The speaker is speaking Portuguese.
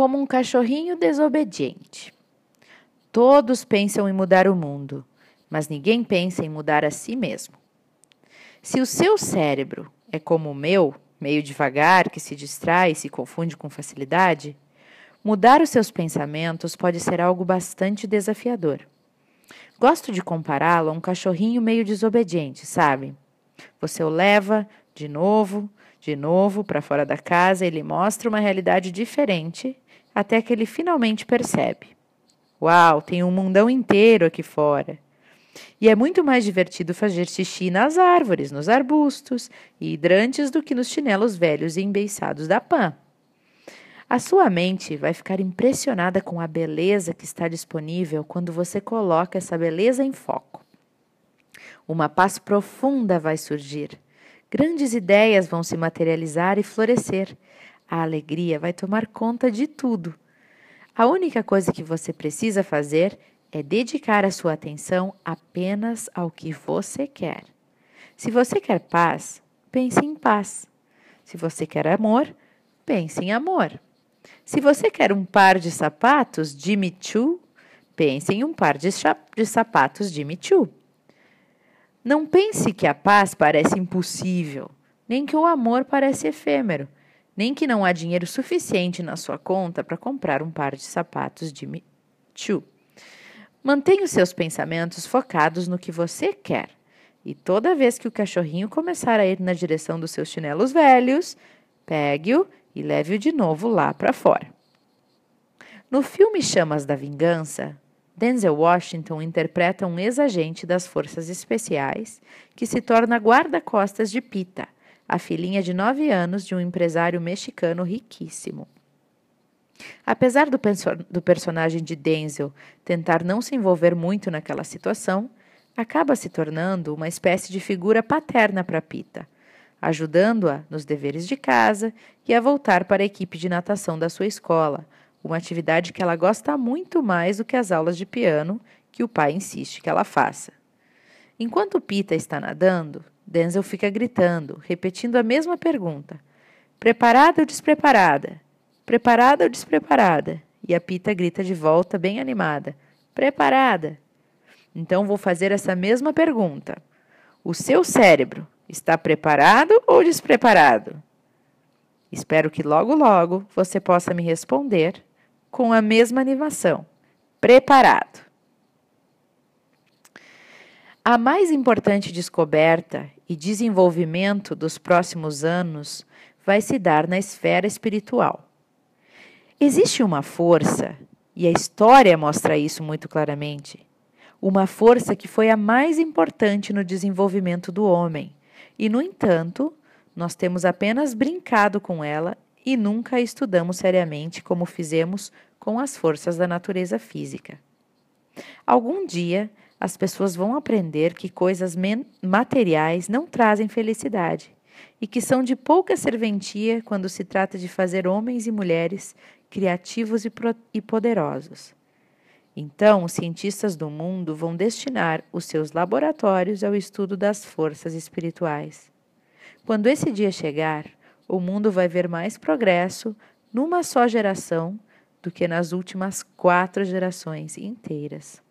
como um cachorrinho desobediente. Todos pensam em mudar o mundo, mas ninguém pensa em mudar a si mesmo. Se o seu cérebro é como o meu, meio devagar, que se distrai e se confunde com facilidade, mudar os seus pensamentos pode ser algo bastante desafiador. Gosto de compará-lo a um cachorrinho meio desobediente, sabe? Você o leva de novo, de novo para fora da casa, ele mostra uma realidade diferente até que ele finalmente percebe. Uau, tem um mundão inteiro aqui fora. E é muito mais divertido fazer xixi nas árvores, nos arbustos e hidrantes do que nos chinelos velhos e embeiçados da Pan. A sua mente vai ficar impressionada com a beleza que está disponível quando você coloca essa beleza em foco. Uma paz profunda vai surgir Grandes ideias vão se materializar e florescer. A alegria vai tomar conta de tudo. A única coisa que você precisa fazer é dedicar a sua atenção apenas ao que você quer. Se você quer paz, pense em paz. Se você quer amor, pense em amor. Se você quer um par de sapatos Jimmy Choo, pense em um par de, de sapatos Jimmy Choo. Não pense que a paz parece impossível, nem que o amor parece efêmero, nem que não há dinheiro suficiente na sua conta para comprar um par de sapatos de Michu. Mantenha os seus pensamentos focados no que você quer. E toda vez que o cachorrinho começar a ir na direção dos seus chinelos velhos, pegue-o e leve-o de novo lá para fora. No filme Chamas da Vingança, Denzel Washington interpreta um ex-agente das Forças Especiais que se torna guarda-costas de Pita, a filhinha de nove anos de um empresário mexicano riquíssimo. Apesar do, do personagem de Denzel tentar não se envolver muito naquela situação, acaba se tornando uma espécie de figura paterna para Pita, ajudando-a nos deveres de casa e a voltar para a equipe de natação da sua escola, uma atividade que ela gosta muito mais do que as aulas de piano que o pai insiste que ela faça. Enquanto Pita está nadando, Denzel fica gritando, repetindo a mesma pergunta: Preparada ou despreparada? Preparada ou despreparada? E a Pita grita de volta, bem animada: Preparada! Então vou fazer essa mesma pergunta. O seu cérebro está preparado ou despreparado? Espero que logo, logo você possa me responder com a mesma animação. Preparado. A mais importante descoberta e desenvolvimento dos próximos anos vai se dar na esfera espiritual. Existe uma força, e a história mostra isso muito claramente, uma força que foi a mais importante no desenvolvimento do homem, e, no entanto, nós temos apenas brincado com ela e nunca a estudamos seriamente como fizemos com as forças da natureza física. Algum dia, as pessoas vão aprender que coisas materiais não trazem felicidade e que são de pouca serventia quando se trata de fazer homens e mulheres criativos e, e poderosos. Então, os cientistas do mundo vão destinar os seus laboratórios ao estudo das forças espirituais. Quando esse dia chegar, o mundo vai ver mais progresso numa só geração do que nas últimas quatro gerações inteiras.